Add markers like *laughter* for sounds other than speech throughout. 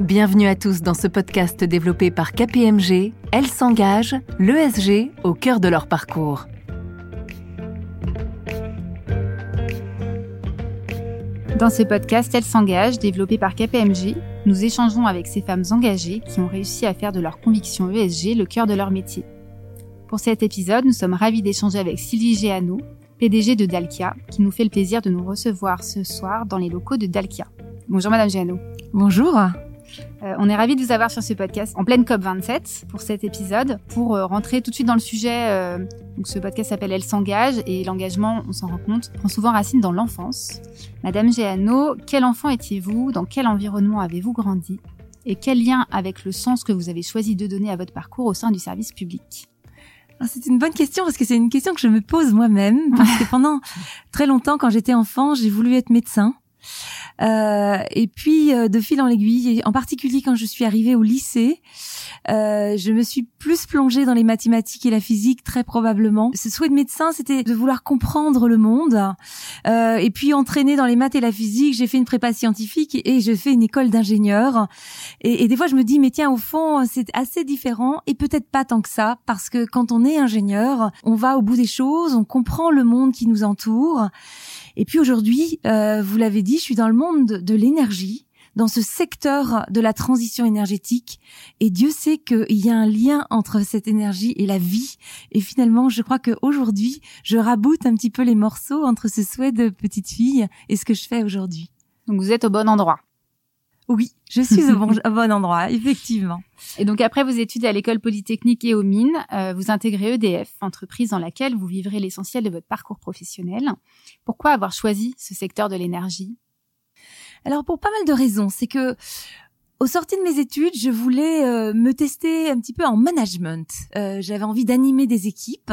Bienvenue à tous dans ce podcast développé par KPMG. Elles s'engagent, l'ESG, au cœur de leur parcours. Dans ce podcast Elles s'engagent, développé par KPMG, nous échangeons avec ces femmes engagées qui ont réussi à faire de leur conviction ESG le cœur de leur métier. Pour cet épisode, nous sommes ravis d'échanger avec Sylvie Géano, PDG de Dalkia, qui nous fait le plaisir de nous recevoir ce soir dans les locaux de Dalkia. Bonjour Madame Géano. Bonjour. Euh, on est ravis de vous avoir sur ce podcast en pleine COP27 pour cet épisode. Pour euh, rentrer tout de suite dans le sujet, euh, donc ce podcast s'appelle Elle s'engage et l'engagement, on s'en rend compte, prend souvent racine dans l'enfance. Madame Géano, quel enfant étiez-vous? Dans quel environnement avez-vous grandi? Et quel lien avec le sens que vous avez choisi de donner à votre parcours au sein du service public? Ah, c'est une bonne question parce que c'est une question que je me pose moi-même parce que *laughs* pendant très longtemps quand j'étais enfant j'ai voulu être médecin euh, et puis euh, de fil en aiguille, en particulier quand je suis arrivée au lycée, euh, je me suis plus plongée dans les mathématiques et la physique très probablement. Ce souhait de médecin, c'était de vouloir comprendre le monde. Euh, et puis entraînée dans les maths et la physique, j'ai fait une prépa scientifique et je fais une école d'ingénieur. Et, et des fois, je me dis, mais tiens, au fond, c'est assez différent et peut-être pas tant que ça, parce que quand on est ingénieur, on va au bout des choses, on comprend le monde qui nous entoure. Et puis aujourd'hui, euh, vous l'avez dit, je suis dans le monde de l'énergie, dans ce secteur de la transition énergétique. Et Dieu sait qu'il y a un lien entre cette énergie et la vie. Et finalement, je crois qu'aujourd'hui, je raboute un petit peu les morceaux entre ce souhait de petite fille et ce que je fais aujourd'hui. Donc vous êtes au bon endroit. Oui, je suis au bon, au bon endroit, effectivement. Et donc après vos études à l'école polytechnique et aux mines, euh, vous intégrez EDF, entreprise dans laquelle vous vivrez l'essentiel de votre parcours professionnel. Pourquoi avoir choisi ce secteur de l'énergie? Alors pour pas mal de raisons, c'est que au sorti de mes études, je voulais euh, me tester un petit peu en management. Euh, J'avais envie d'animer des équipes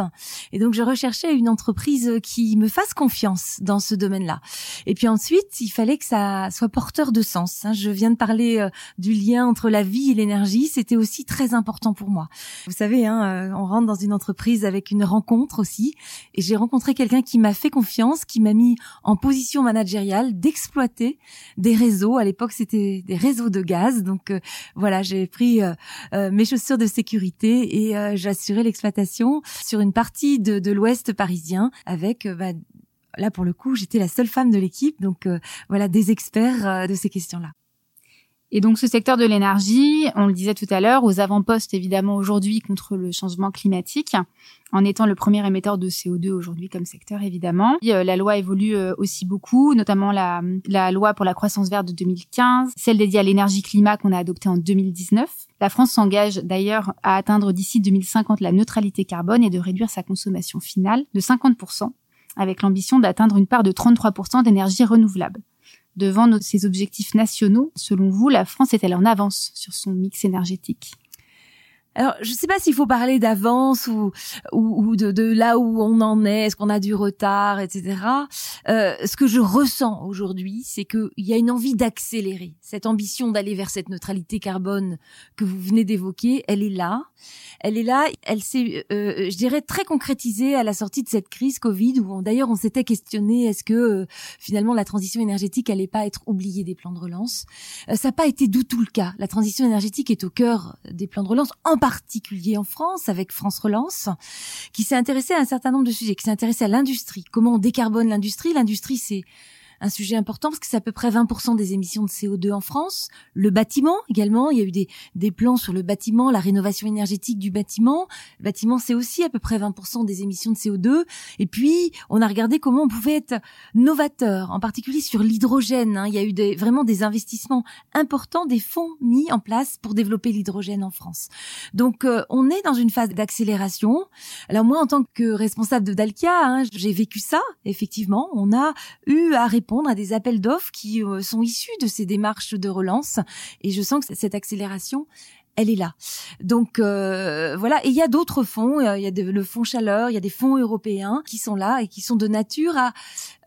et donc je recherchais une entreprise qui me fasse confiance dans ce domaine-là. Et puis ensuite, il fallait que ça soit porteur de sens. Hein. Je viens de parler euh, du lien entre la vie et l'énergie. C'était aussi très important pour moi. Vous savez, hein, euh, on rentre dans une entreprise avec une rencontre aussi. Et j'ai rencontré quelqu'un qui m'a fait confiance, qui m'a mis en position managériale d'exploiter des réseaux. À l'époque, c'était des réseaux de gaz donc euh, voilà, j'ai pris euh, euh, mes chaussures de sécurité et j'assurais l'exploitation sur une partie de, l'Ouest parisien avec bah, là pour le coup, j'étais la seule femme de l'équipe, donc voilà des experts de ces questions-là. Et donc ce secteur de l'énergie, on le disait tout à l'heure, aux avant-postes évidemment aujourd'hui contre le changement climatique, en étant le premier émetteur de CO2 aujourd'hui comme secteur évidemment. Euh, la loi évolue euh, aussi beaucoup, notamment la, la loi pour la croissance verte de 2015, celle dédiée à l'énergie climat qu'on a adoptée en 2019. La France s'engage d'ailleurs à atteindre d'ici 2050 la neutralité carbone et de réduire sa consommation finale de 50% avec l'ambition d'atteindre une part de 33% d'énergie renouvelable devant ces objectifs nationaux, selon vous, la France est-elle en avance sur son mix énergétique? Alors, je ne sais pas s'il faut parler d'avance ou, ou, de, de, là où on en est, est-ce qu'on a du retard, etc. Euh, ce que je ressens aujourd'hui, c'est qu'il y a une envie d'accélérer. Cette ambition d'aller vers cette neutralité carbone que vous venez d'évoquer, elle est là. Elle est là. Elle s'est, euh, je dirais, très concrétisée à la sortie de cette crise Covid, où d'ailleurs on s'était questionné est-ce que euh, finalement la transition énergétique allait pas être oubliée des plans de relance? Euh, ça n'a pas été du tout le cas. La transition énergétique est au cœur des plans de relance, particulier en France avec France Relance, qui s'est intéressé à un certain nombre de sujets, qui s'est intéressé à l'industrie. Comment on décarbone l'industrie L'industrie, c'est un sujet important parce que c'est à peu près 20% des émissions de CO2 en France. Le bâtiment également, il y a eu des, des plans sur le bâtiment, la rénovation énergétique du bâtiment. Le bâtiment, c'est aussi à peu près 20% des émissions de CO2. Et puis, on a regardé comment on pouvait être novateur, en particulier sur l'hydrogène. Hein. Il y a eu des, vraiment des investissements importants, des fonds mis en place pour développer l'hydrogène en France. Donc, euh, on est dans une phase d'accélération. Alors moi, en tant que responsable de Dalkia, hein, j'ai vécu ça, effectivement. On a eu à répondre à des appels d'offres qui euh, sont issus de ces démarches de relance. Et je sens que cette accélération, elle est là. Donc euh, voilà, et il y a d'autres fonds, il y a le fonds chaleur, il y a des fonds européens qui sont là et qui sont de nature à,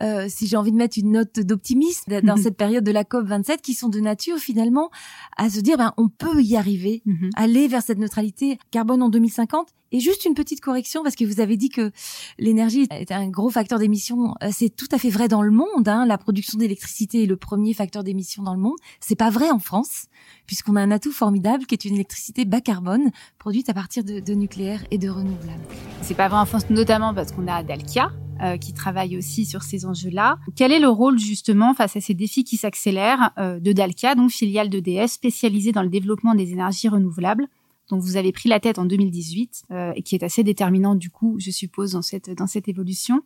euh, si j'ai envie de mettre une note d'optimisme dans mhm. cette période de la COP 27, qui sont de nature finalement à se dire ben on peut y arriver, mhm. aller vers cette neutralité carbone en 2050 et juste une petite correction parce que vous avez dit que l'énergie est un gros facteur d'émission. Euh, c'est tout à fait vrai dans le monde. Hein. La production d'électricité est le premier facteur d'émission dans le monde. C'est pas vrai en France puisqu'on a un atout formidable qui est une électricité bas carbone produite à partir de, nucléaire et de renouvelables. C'est pas vrai en France notamment parce qu'on a Dalkia euh, qui travaille aussi sur ces enjeux-là. Quel est le rôle justement face à ces défis qui s'accélèrent euh, de Dalkia, donc filiale d'EDF spécialisée dans le développement des énergies renouvelables? Dont vous avez pris la tête en 2018 euh, et qui est assez déterminant du coup, je suppose, dans cette dans cette évolution.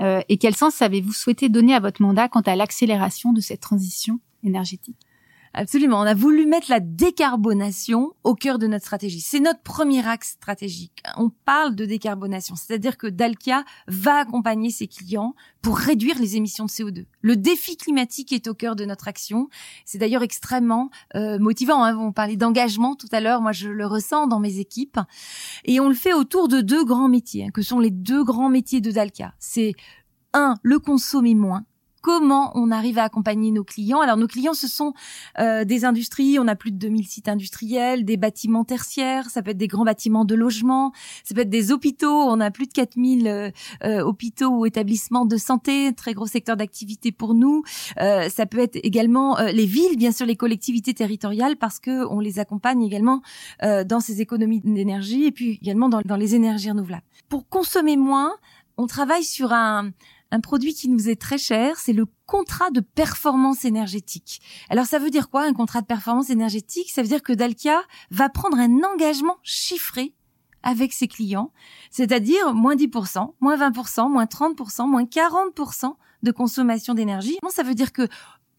Euh, et quel sens avez-vous souhaité donner à votre mandat quant à l'accélération de cette transition énergétique? Absolument. On a voulu mettre la décarbonation au cœur de notre stratégie. C'est notre premier axe stratégique. On parle de décarbonation, c'est-à-dire que Dalkia va accompagner ses clients pour réduire les émissions de CO2. Le défi climatique est au cœur de notre action. C'est d'ailleurs extrêmement euh, motivant. Hein. On parlait d'engagement tout à l'heure. Moi, je le ressens dans mes équipes. Et on le fait autour de deux grands métiers, hein, que sont les deux grands métiers de Dalkia. C'est un, le consommer moins comment on arrive à accompagner nos clients. Alors nos clients, ce sont euh, des industries, on a plus de 2000 sites industriels, des bâtiments tertiaires, ça peut être des grands bâtiments de logement, ça peut être des hôpitaux, on a plus de 4000 euh, euh, hôpitaux ou établissements de santé, très gros secteur d'activité pour nous. ça peut être également les villes, bien sûr les collectivités territoriales, parce que on les accompagne également dans ces économies d'énergie et puis également dans, dans les énergies renouvelables. Pour consommer moins, on travaille sur un, un produit qui nous est très cher, c'est le contrat de performance énergétique. Alors ça veut dire quoi un contrat de performance énergétique? Ça veut dire que Dalkia va prendre un engagement chiffré avec ses clients, c'est-à-dire moins 10%, moins 20%, moins 30%, moins 40% de consommation d'énergie. Ça veut dire que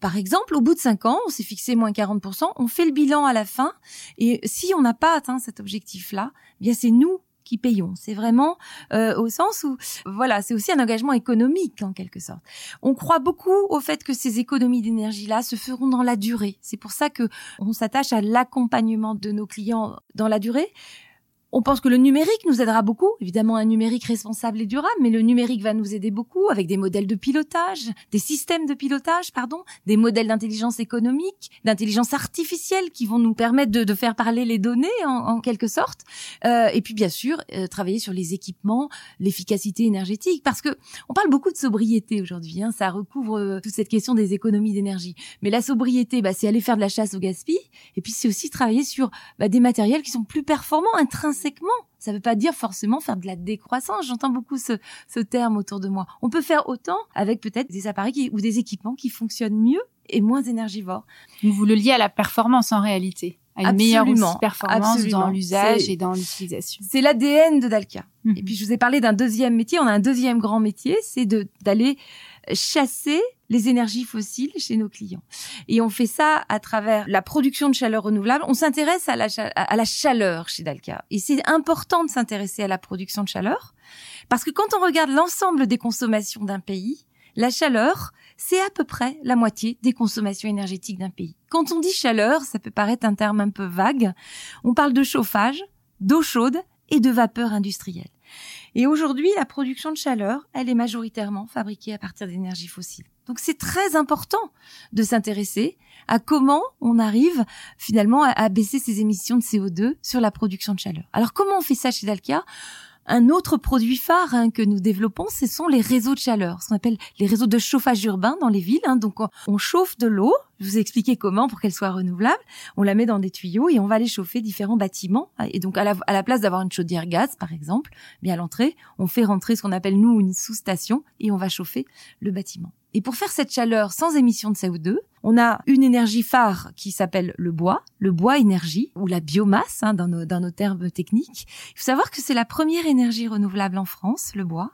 par exemple, au bout de 5 ans, on s'est fixé moins 40%, on fait le bilan à la fin, et si on n'a pas atteint cet objectif-là, eh bien c'est nous qui payons. C'est vraiment euh, au sens où, voilà, c'est aussi un engagement économique en quelque sorte. On croit beaucoup au fait que ces économies d'énergie-là se feront dans la durée. C'est pour ça que on s'attache à l'accompagnement de nos clients dans la durée. On pense que le numérique nous aidera beaucoup, évidemment un numérique responsable et durable, mais le numérique va nous aider beaucoup avec des modèles de pilotage, des systèmes de pilotage, pardon, des modèles d'intelligence économique, d'intelligence artificielle qui vont nous permettre de, de faire parler les données en, en quelque sorte, euh, et puis bien sûr euh, travailler sur les équipements, l'efficacité énergétique, parce que on parle beaucoup de sobriété aujourd'hui, hein, ça recouvre euh, toute cette question des économies d'énergie. Mais la sobriété, bah, c'est aller faire de la chasse au gaspillage, et puis c'est aussi travailler sur bah, des matériels qui sont plus performants intrinsèquement ça ne veut pas dire forcément faire de la décroissance. J'entends beaucoup ce, ce terme autour de moi. On peut faire autant avec peut-être des appareils ou des équipements qui fonctionnent mieux et moins énergivores. Vous le liez à la performance en réalité à une meilleure performance dans l'usage et dans l'utilisation. C'est l'ADN de Dalkia. Mhm. Et puis je vous ai parlé d'un deuxième métier. On a un deuxième grand métier, c'est d'aller chasser les énergies fossiles chez nos clients. Et on fait ça à travers la production de chaleur renouvelable. On s'intéresse à la, chaleur chez Dalka. Et c'est important de s'intéresser à la production de chaleur parce que quand on regarde l'ensemble des consommations d'un pays, la chaleur, c'est à peu près la moitié des consommations énergétiques d'un pays. Quand on dit chaleur, ça peut paraître un terme un peu vague. On parle de chauffage, d'eau chaude et de vapeur industrielle. Et aujourd'hui, la production de chaleur, elle est majoritairement fabriquée à partir d'énergie fossile. Donc c'est très important de s'intéresser à comment on arrive finalement à, baisser ses émissions de CO2 sur la production de chaleur. Alors comment on fait ça chez Dalkia? Un autre produit phare hein, que nous développons, ce sont les réseaux de chaleur, ce qu'on appelle les réseaux de chauffage urbain dans les villes. Hein. Donc on chauffe de l'eau, je vous ai expliqué comment pour qu'elle soit renouvelable, on la met dans des tuyaux et on va aller chauffer différents bâtiments. Et donc à la, à la place d'avoir une chaudière gaz par exemple, bien à l'entrée, on fait rentrer ce qu'on appelle nous une sous-station et on va chauffer le bâtiment. Et pour faire cette chaleur sans émission de CO2, on a une énergie phare qui s'appelle le bois, le bois énergie ou la biomasse hein, dans, nos, dans nos termes techniques. Il faut savoir que c'est la première énergie renouvelable en France, le bois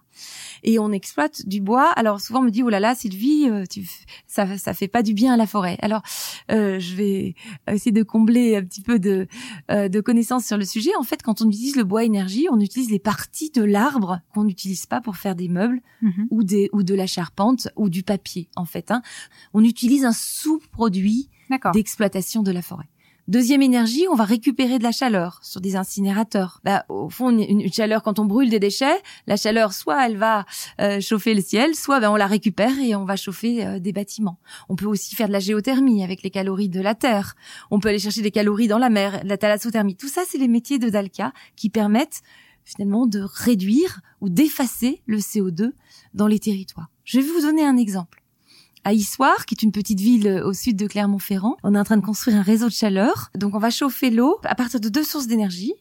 et on exploite du bois. Alors souvent on me dit oh là là Sylvie, euh, tu, ça ça fait pas du bien à la forêt. Alors euh, je vais essayer de combler un petit peu de euh, de connaissances sur le sujet. En fait, quand on utilise le bois énergie, on utilise les parties de l'arbre qu'on n'utilise pas pour faire des meubles mhm. ou des ou de la charpente ou du papier. En fait, hein. on utilise un sous-produit d'exploitation de la forêt. Deuxième énergie, on va récupérer de la chaleur sur des incinérateurs. Bah, au fond, une, chaleur quand on brûle des déchets, la chaleur soit elle va euh, chauffer le ciel, soit ben, on la récupère et on va chauffer euh, des bâtiments. On peut aussi faire de la géothermie avec les calories de la terre. On peut aller chercher des calories dans la mer, la thalassothermie. Tout ça, c'est les métiers de Dalca qui permettent finalement de réduire ou d'effacer le CO2 dans les territoires. Je vais vous donner un exemple à Issoire, qui est une petite ville euh, au sud de Clermont-Ferrand. On est en train de construire un réseau de chaleur. Donc on va chauffer l'eau à partir de deux sources d'énergie.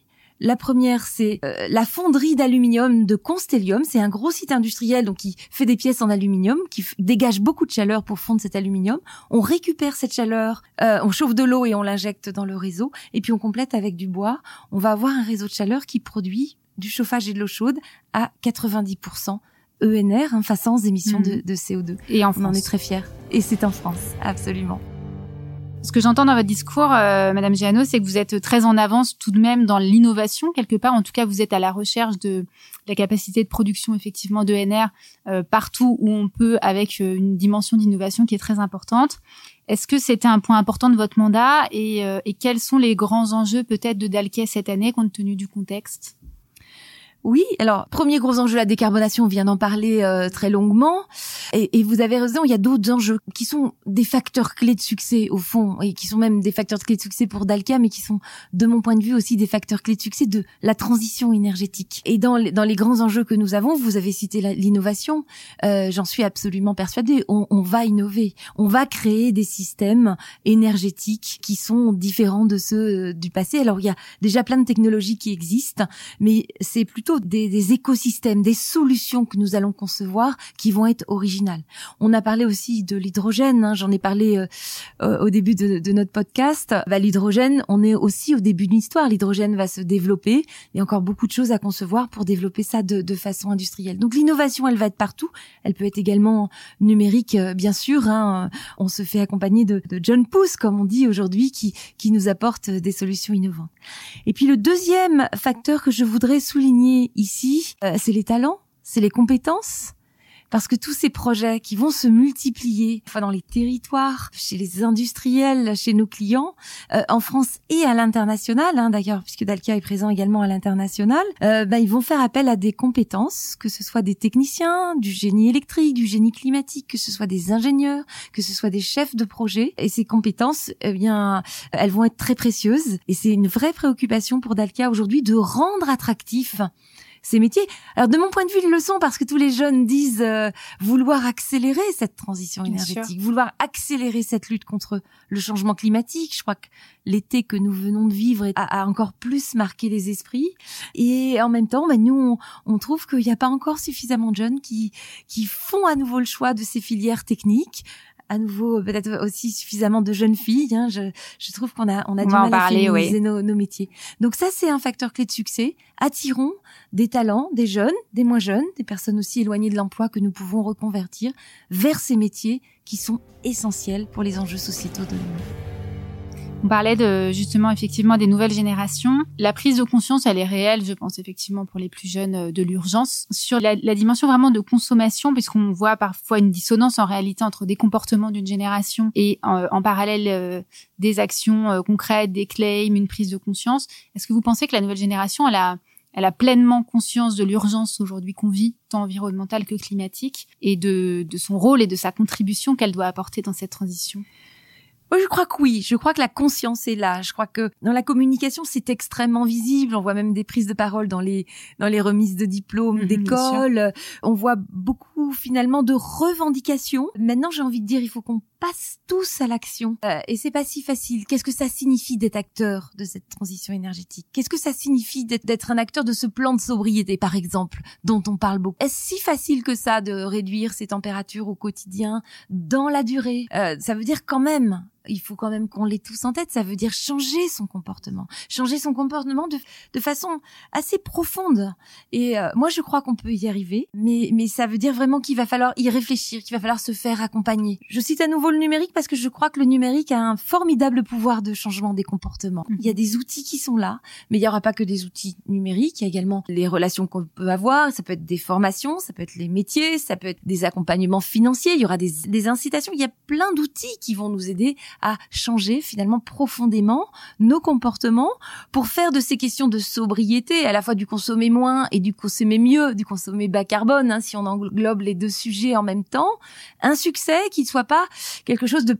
La première, c'est euh, la fonderie d'aluminium de Constellium. C'est un gros site industriel donc qui fait des pièces en aluminium, qui dégage beaucoup de chaleur pour fondre cet aluminium. On récupère cette chaleur, euh, on chauffe de l'eau et on l'injecte dans le réseau, et puis on complète avec du bois. On va avoir un réseau de chaleur qui produit du chauffage et de l'eau chaude à 90% ENR, face sans émissions de, de, CO2. Et en On en est très fiers. Et c'est en France, absolument. Ce que j'entends dans votre discours, euh, Madame Giano, c'est que vous êtes très en avance tout de même dans l'innovation quelque part. En tout cas, vous êtes à la recherche de la capacité de production effectivement d'ENR euh, partout où on peut, avec euh, une dimension d'innovation qui est très importante. Est-ce que c'était un point important de votre mandat et, euh, et quels sont les grands enjeux peut-être de Dalkey cette année compte tenu du contexte? Oui, alors premier gros enjeu la décarbonation, on vient d'en parler euh, très longuement, et, et, vous avez raison, il y a d'autres enjeux qui sont des facteurs clés de succès au fond, et qui sont même des facteurs clés de succès pour Dalca, mais qui sont de mon point de vue aussi des facteurs clés de succès de la transition énergétique. Et dans les, dans les grands enjeux que nous avons, vous avez cité l'innovation, euh, j'en suis absolument persuadée, on, on va innover, on va créer des systèmes énergétiques qui sont différents de ceux euh, du passé. Alors il y a déjà plein de technologies qui existent, mais c'est plutôt des, écosystèmes, des solutions que nous allons concevoir qui vont être originales. On a parlé aussi de l'hydrogène, hein, j'en ai parlé euh, euh, au début de, notre podcast. Bah, l'hydrogène, on est aussi au début de l'histoire. L'hydrogène va se développer. Il y a encore beaucoup de choses à concevoir pour développer ça de, façon industrielle. Donc l'innovation, elle va être partout. Elle peut être également numérique, euh, bien sûr. Hein. On se fait accompagner de, de John Pousse, comme on dit aujourd'hui, qui, qui nous apporte des solutions innovantes. Et puis le deuxième facteur que je voudrais souligner ici, euh, c'est les talents, c'est les compétences, parce que tous ces projets qui vont se multiplier enfin dans les territoires, chez les industriels, chez nos clients, euh, en France et à l'international, hein, d'ailleurs puisque Dalkia est présent également à l'international, euh, ben, ils vont faire appel à des compétences, que ce soit des techniciens, du génie électrique, du génie climatique, que ce soit des ingénieurs, que ce soit des chefs de projet. Et ces compétences, eh bien, elles vont être très précieuses. Et c'est une vraie préoccupation pour Dalkia aujourd'hui de rendre attractif ces métiers. Alors de mon point de vue, ils le sont parce que tous les jeunes disent euh, vouloir accélérer cette transition énergétique, vouloir accélérer cette lutte contre le changement climatique. Je crois que l'été que nous venons de vivre a, encore plus marqué les esprits. Et en même temps, ben, nous, on, trouve qu'il n'y a pas encore suffisamment de jeunes qui, qui font à nouveau le choix de ces filières techniques à nouveau peut-être aussi suffisamment de jeunes filles. Hein. Je, je, trouve qu'on a on a du mal à féminiser nos, nos, métiers. Donc ça c'est un facteur clé de succès. Attirons des talents, des jeunes, des moins jeunes, des personnes aussi éloignées de l'emploi que nous pouvons reconvertir vers ces métiers qui sont essentiels pour les enjeux sociétaux de demain. On parlait de justement effectivement des nouvelles générations. La prise de conscience, elle est réelle, je pense effectivement pour les plus jeunes euh, de l'urgence sur la, dimension vraiment de consommation, puisqu'on voit parfois une dissonance en réalité entre des comportements d'une génération et en, en parallèle euh, des actions euh, concrètes, des claims, une prise de conscience. Est-ce que vous pensez que la nouvelle génération, elle a elle a pleinement conscience de l'urgence aujourd'hui qu'on vit, tant environnementale que climatique, et de, de son rôle et de sa contribution qu'elle doit apporter dans cette transition? Je crois que oui. Je crois que la conscience est là. Je crois que dans la communication, c'est extrêmement visible. On voit même des prises de parole dans les dans les remises de diplômes mhm, d'école. On voit beaucoup finalement de revendications. Maintenant, j'ai envie de dire, il faut qu'on passe tous à l'action. Euh, et c'est pas si facile. Qu'est-ce que ça signifie d'être acteur de cette transition énergétique? Qu'est-ce que ça signifie d'être un acteur de ce plan de sobriété, par exemple, dont on parle beaucoup? Est-ce si facile que ça de réduire ces températures au quotidien dans la durée? Euh, Ça veut dire quand même il faut quand même qu'on l'ait tous en tête. Ça veut dire changer son comportement, changer son comportement de, de façon assez profonde. Et euh, moi, je crois qu'on peut y arriver, mais, mais ça veut dire vraiment qu'il va falloir y réfléchir, qu'il va falloir se faire accompagner. Je cite à nouveau le numérique parce que je crois que le numérique a un formidable pouvoir de changement des comportements. Il y a des outils qui sont là, mais il n'y aura pas que des outils numériques. Il y a également les relations qu'on peut avoir. Ça peut être des formations, ça peut être les métiers, ça peut être des accompagnements financiers. Il y aura des, des incitations. Il y a plein d'outils qui vont nous aider à changer finalement profondément nos comportements pour faire de ces questions de sobriété, à la fois du consommer moins et du consommer mieux, du consommer bas carbone, hein, si on englobe les deux sujets en même temps, un succès qui ne soit pas quelque chose de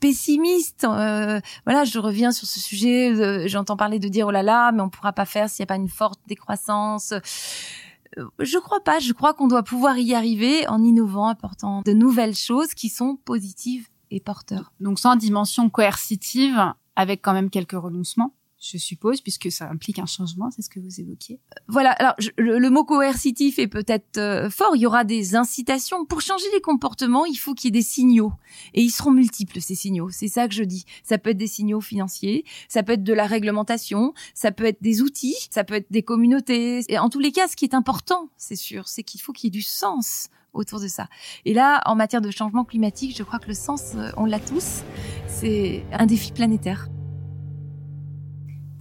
pessimiste. Euh, voilà, je reviens sur ce sujet. Euh, j'entends parler de dire oh là là, mais on pourra pas faire s'il n'y a pas une forte décroissance. Euh, je crois pas. Je crois qu'on doit pouvoir y arriver en innovant, apportant de nouvelles choses qui sont positives et porteurs. Donc sans dimension coercitive, avec quand même quelques renoncements je suppose, puisque ça implique un changement, c'est ce que vous évoquiez. Voilà, alors le, mot coercitif est peut-être euh, fort, il y aura des incitations. Pour changer les comportements, il faut qu'il y ait des signaux. Et ils seront multiples, ces signaux, c'est ça que je dis. Ça peut être des signaux financiers, ça peut être de la réglementation, ça peut être des outils, ça peut être des communautés. Et en tous les cas, ce qui est important, c'est sûr, c'est qu'il faut qu'il y ait du sens autour de ça. Et là, en matière de changement climatique, je crois que le sens, euh, on l'a tous, c'est un défi planétaire.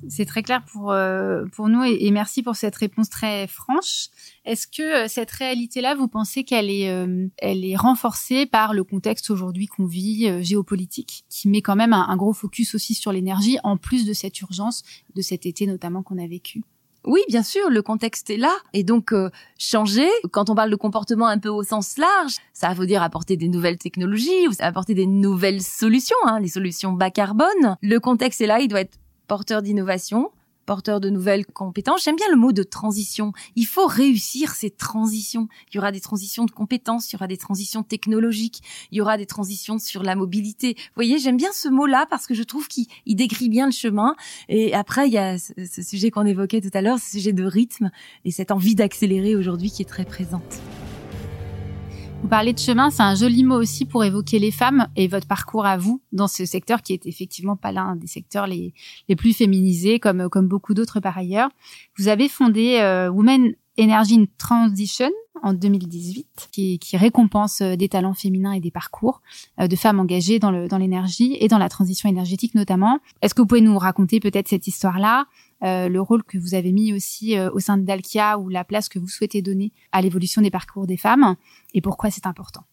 C'est très clair pour euh, pour nous et, merci pour cette réponse très franche. Est-ce que euh, cette réalité-là, vous pensez qu'elle est euh, elle est renforcée par le contexte aujourd'hui qu'on vit géopolitique, qui met quand même un, gros focus aussi sur l'énergie, en plus de cette urgence de cet été notamment qu'on a vécu? Oui, bien sûr, le contexte est là. Et donc, changer, quand on parle de comportement un peu au sens large, ça veut dire apporter des nouvelles technologies, ou apporter des nouvelles solutions, hein, les solutions bas carbone. Le contexte est là, il doit être porteur d'innovation, porteur de nouvelles compétences. J'aime bien le mot de transition. Il faut réussir ces transitions. Il y aura des transitions de compétences, il y aura des transitions technologiques, il y aura des transitions sur la mobilité. Vous voyez, j'aime bien ce mot-là parce que je trouve qu'il décrit bien le chemin. Et après, il y a ce, sujet qu'on évoquait tout à l'heure, ce sujet de rythme et cette envie d'accélérer aujourd'hui qui est très présente. Vous parlez de chemin, c'est un joli mot aussi pour évoquer les femmes et votre parcours à vous dans ce secteur qui est effectivement pas l'un des secteurs les, les plus féminisés comme, comme beaucoup d'autres par ailleurs. Vous avez fondé euh, Women Energy in Transition en 2018, qui, qui, récompense euh, des talents féminins et des parcours euh, de femmes engagées dans l'énergie dans et dans la transition énergétique notamment. Est-ce que vous pouvez nous raconter peut-être cette histoire-là? Euh, le rôle que vous avez mis aussi euh, au sein de Dalkia ou la place que vous souhaitez donner à l'évolution des parcours des femmes et pourquoi c'est important.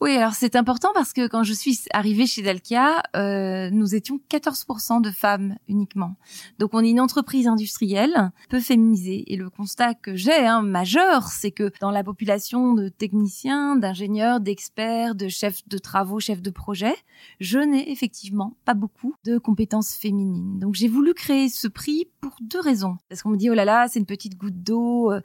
Oui, alors c'est important parce que quand je suis arrivée chez Dalkia, euh, nous étions 14% de femmes uniquement. Donc on est une entreprise industrielle peu féminisée. Et le constat que j'ai, hein, majeur, c'est que dans la population de techniciens, d'ingénieurs, d'experts, de chefs de travaux, chefs de projet, je n'ai effectivement pas beaucoup de compétences féminines. Donc j'ai voulu créer ce prix pour deux raisons. Parce qu'on me dit, oh là là, c'est une petite goutte d'eau. Euh,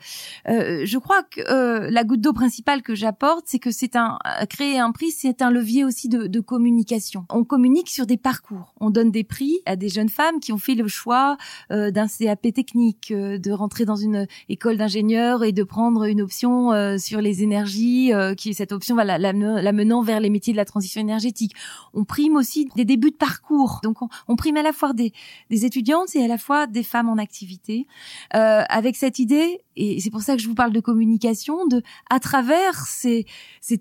euh je crois que euh, la goutte d'eau principale que j'apporte, c'est que c'est un un prix, c'est un levier aussi de, communication. On communique sur des parcours. On donne des prix à des jeunes femmes qui ont fait le choix euh, d'un CAP technique, euh, de rentrer dans une école d'ingénieur et de prendre une option euh, sur les énergies, qui cette option va la, menant vers les métiers de la transition énergétique. On prime aussi des débuts de parcours. Donc on, prime à la fois des, étudiantes et à la fois des femmes en activité, avec cette idée et c'est pour ça que je vous parle de communication, de à travers ces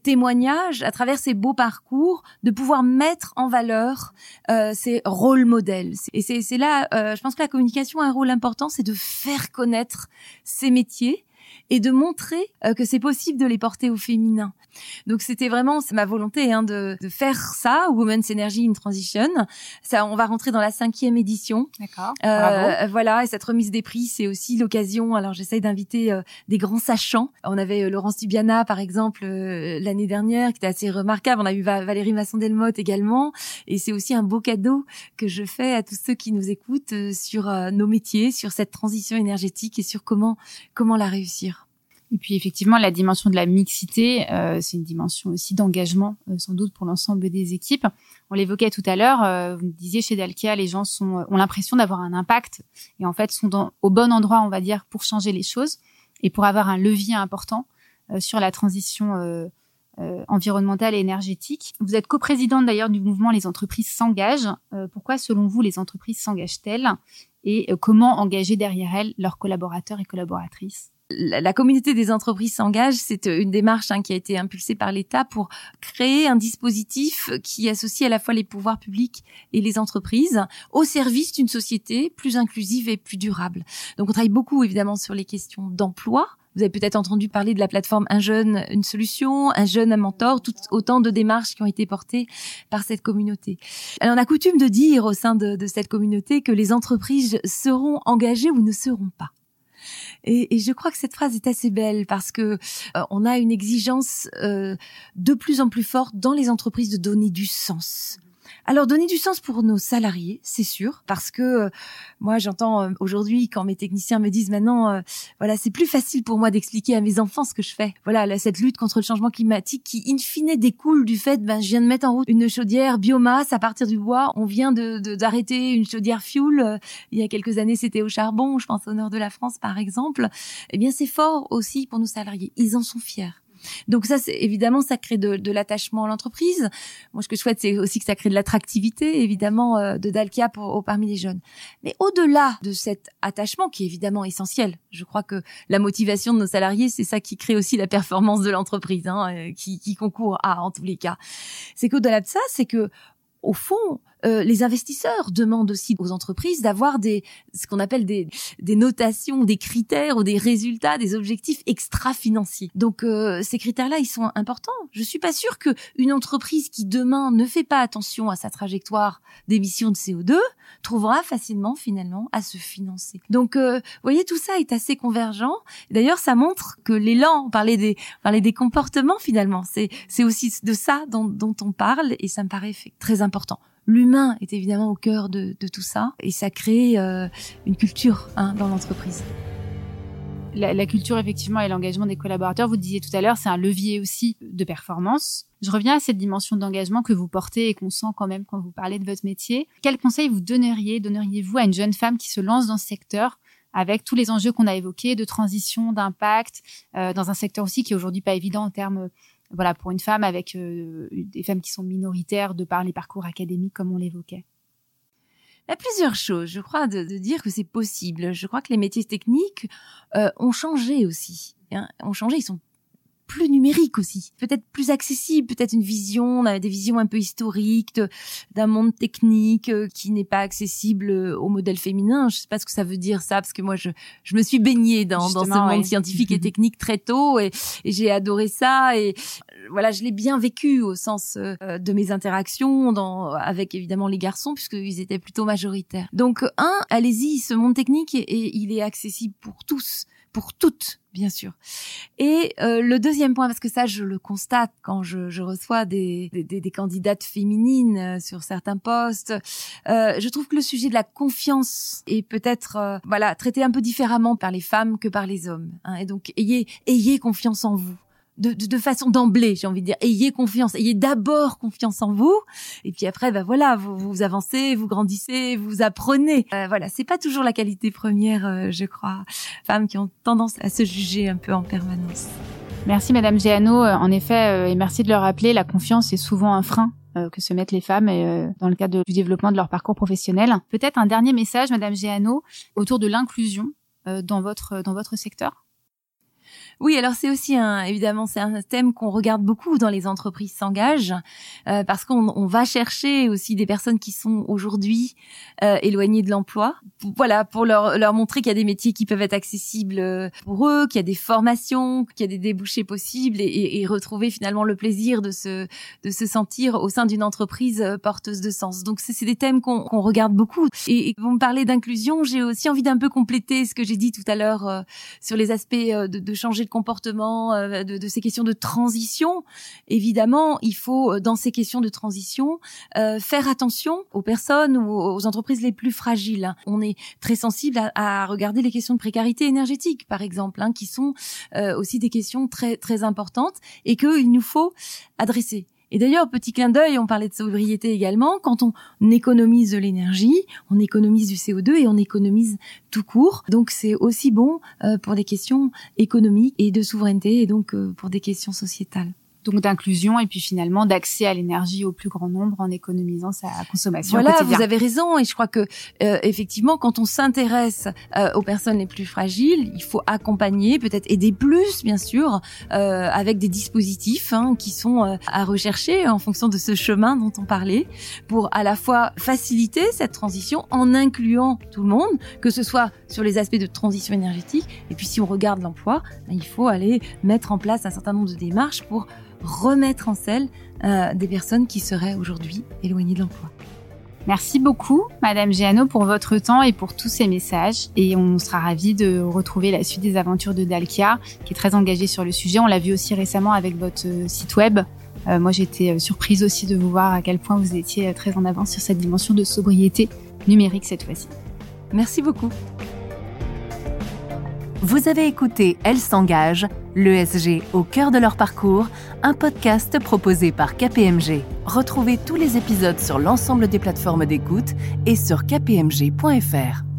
témoignages, à travers ces beaux parcours, de pouvoir mettre en valeur euh, ces rôles modèles. Et c'est là, euh, je pense que la communication a un rôle important, c'est de faire connaître ces métiers et de montrer euh, que c'est possible de les porter au féminin. Donc c'était vraiment c'est ma volonté hein, de, de, faire ça, Women's Energy in Transition. Ça, on va rentrer dans la cinquième édition. D'accord. Euh, voilà, et cette remise des prix, c'est aussi l'occasion. Alors j'essaye d'inviter euh, des grands sachants. On avait euh, Laurence Dubiana, par exemple, l'année dernière, qui était assez remarquable. On a eu Valérie Masson-Delmotte également. Et c'est aussi un beau cadeau que je fais à tous ceux qui nous écoutent sur nos métiers, sur cette transition énergétique et sur comment comment la réussir. Et puis effectivement, la dimension de la mixité, euh, c'est une dimension aussi d'engagement, euh, sans doute pour l'ensemble des équipes. On l'évoquait tout à l'heure, euh, vous disiez chez Dalkia, les gens sont, ont l'impression d'avoir un impact et en fait sont dans, au bon endroit, on va dire, pour changer les choses et pour avoir un levier important sur la transition environnementale et énergétique. Vous êtes coprésidente d'ailleurs du mouvement Les entreprises s'engagent. pourquoi, selon vous, les entreprises s'engagent-elles et comment engager derrière elles leurs collaborateurs et collaboratrices? La, communauté des entreprises s'engage. C'est une démarche hein, qui a été impulsée par l'État pour créer un dispositif qui associe à la fois les pouvoirs publics et les entreprises au service d'une société plus inclusive et plus durable. Donc on travaille beaucoup évidemment sur les questions d'emploi, vous avez peut-être entendu parler de la plateforme Un jeune, une solution, Un jeune, un mentor, tout autant de démarches qui ont été portées par cette communauté. Alors, on a coutume de dire au sein de, cette communauté que les entreprises seront engagées ou ne seront pas. Et, je crois que cette phrase est assez belle parce que euh, on a une exigence euh, de plus en plus forte dans les entreprises de donner du sens. Alors donner du sens pour nos salariés, c'est sûr, parce que euh, moi j'entends euh, aujourd'hui quand mes techniciens me disent maintenant, euh, voilà, c'est plus facile pour moi d'expliquer à mes enfants ce que je fais. Voilà, cette lutte contre le changement climatique qui in fine découle du fait, ben je viens de mettre en route une chaudière biomasse à partir du bois. On vient de d'arrêter une chaudière fuel. il y a quelques années, c'était au charbon. Je pense au nord de la France, par exemple. Eh bien, c'est fort aussi pour nos salariés. Ils en sont fiers. Donc ça, c'est évidemment, ça crée de, l'attachement à l'entreprise. Moi, ce que je souhaite, c'est aussi que ça crée de l'attractivité, évidemment, euh, de Dalkia pour, parmi les jeunes. Mais au-delà de cet attachement, qui est évidemment essentiel, je crois que la motivation de nos salariés, c'est ça qui crée aussi la performance de l'entreprise, hein, euh, qui, qui concourt à, en tous les cas. C'est qu'au-delà de ça, c'est que au fond, euh, les investisseurs demandent aussi aux entreprises d'avoir des ce qu'on appelle des, des notations, des critères ou des résultats, des objectifs extra-financiers. Donc euh, ces critères-là, ils sont importants. Je suis pas sûre que une entreprise qui demain ne fait pas attention à sa trajectoire d'émissions de CO2 trouvera facilement finalement à se financer. Donc euh, vous voyez tout ça est assez convergent. D'ailleurs, ça montre que l'élan, on parlait des parlait des comportements finalement, c'est c'est aussi de ça dont, dont on parle et ça me paraît très important l'humain est évidemment au cœur de, tout ça et ça crée euh, une culture hein, dans l'entreprise. La, culture effectivement et l'engagement des collaborateurs, vous disiez tout à l'heure, c'est un levier aussi de performance. Je reviens à cette dimension d'engagement que vous portez et qu'on sent quand même quand vous parlez de votre métier. Quel conseil vous donneriez, donneriez-vous à une jeune femme qui se lance dans ce secteur avec tous les enjeux qu'on a évoqués de transition, d'impact, euh, dans un secteur aussi qui est aujourd'hui pas évident en termes voilà, pour une femme avec euh, des femmes qui sont minoritaires de par les parcours académiques comme on l'évoquait il y a plusieurs choses, je crois, de, dire que c'est possible. Je crois que les métiers techniques euh, ont changé aussi. Hein, ont changé, ils sont plus numérique aussi, peut-être plus accessible, peut-être une vision, on a des visions un peu historiques d'un monde technique euh, qui n'est pas accessible euh, au modèle féminin. Je sais pas ce que ça veut dire ça, parce que moi je, je me suis baignée dans, dans ce monde scientifique et *laughs* technique très tôt et, j'ai adoré ça et euh, voilà, je l'ai bien vécu au sens de mes interactions dans, avec évidemment les garçons puisqu'ils étaient plutôt majoritaires. Donc un, allez-y, ce monde technique et il est accessible pour tous pour toutes, bien sûr. Et euh, le deuxième point, parce que ça, je le constate quand je, je reçois des, des, des, candidates féminines euh, sur certains postes, euh, je trouve que le sujet de la confiance est peut-être euh, voilà traité un peu différemment par les femmes que par les hommes. Hein, et donc, ayez ayez confiance en vous de, de, façon d'emblée, j'ai envie de dire. Ayez confiance, ayez d'abord confiance en vous, et puis après, ben voilà, vous, vous avancez, vous grandissez, vous apprenez. Euh, voilà, c'est pas toujours la qualité première, euh, je crois. Femmes qui ont tendance à se juger un peu en permanence. Merci Madame Géano. Euh, en effet, et merci de le rappeler, la confiance est souvent un frein que se mettent les femmes dans le cadre du développement de leur parcours professionnel. Peut-être un dernier message, Madame Géano, autour de l'inclusion dans votre dans votre secteur? Oui, alors c'est aussi un, évidemment, c'est un thème qu'on regarde beaucoup dans les entreprises s'engagent, euh, parce qu'on va chercher aussi des personnes qui sont aujourd'hui euh, éloignées de l'emploi. Voilà, pour leur, leur montrer qu'il y a des métiers qui peuvent être accessibles euh, pour eux, qu'il y a des formations, qu'il y a des débouchés possibles et, et, retrouver finalement le plaisir de se, de se sentir au sein d'une entreprise euh, porteuse de sens. Donc c'est des thèmes qu'on regarde beaucoup. Et, vous me parlez d'inclusion, j'ai aussi envie d'un peu compléter ce que j'ai dit tout à l'heure sur les aspects de, de changer de comportement, euh, de, ces questions de transition. Évidemment, il faut, euh, dans ces questions de transition, euh, faire attention aux personnes ou aux entreprises les plus fragiles. On est très sensible à, regarder les questions de précarité énergétique, par exemple, hein, qui sont aussi des questions très très importantes et qu'il nous faut adresser. Et d'ailleurs, petit clin d'œil, on parlait de sobriété également. Quand on économise de l'énergie, on économise du CO2 et on économise tout court. Donc c'est aussi bon euh, pour des questions économiques et de souveraineté et donc euh, pour des questions sociétales. Donc d'inclusion et puis finalement d'accès à l'énergie au plus grand nombre en économisant sa consommation. Voilà, vous avez raison et je crois que euh, effectivement quand on s'intéresse euh, aux personnes les plus fragiles, il faut accompagner, peut-être aider plus bien sûr, euh, avec des dispositifs hein, qui sont à rechercher en fonction de ce chemin dont on parlait, pour à la fois faciliter cette transition en incluant tout le monde, que ce soit sur les aspects de transition énergétique et puis si on regarde l'emploi, ben, il faut aller mettre en place un certain nombre de démarches pour remettre en selle euh, des personnes qui seraient aujourd'hui éloignées de l'emploi. Merci beaucoup, Madame Giano, pour votre temps et pour tous ces messages. Et on sera ravis de retrouver la suite des aventures de Dalkia, qui est très engagée sur le sujet. On l'a vu aussi récemment avec votre euh, site web. Euh, moi, j'étais surprise aussi de vous voir à quel point vous étiez très en avance sur cette dimension de sobriété numérique cette fois-ci. Merci beaucoup. Vous avez écouté Elle s'engage, l'ESG au cœur de leur parcours, un podcast proposé par KPMG. Retrouvez tous les épisodes sur l'ensemble des plateformes d'écoute et sur kpmg.fr.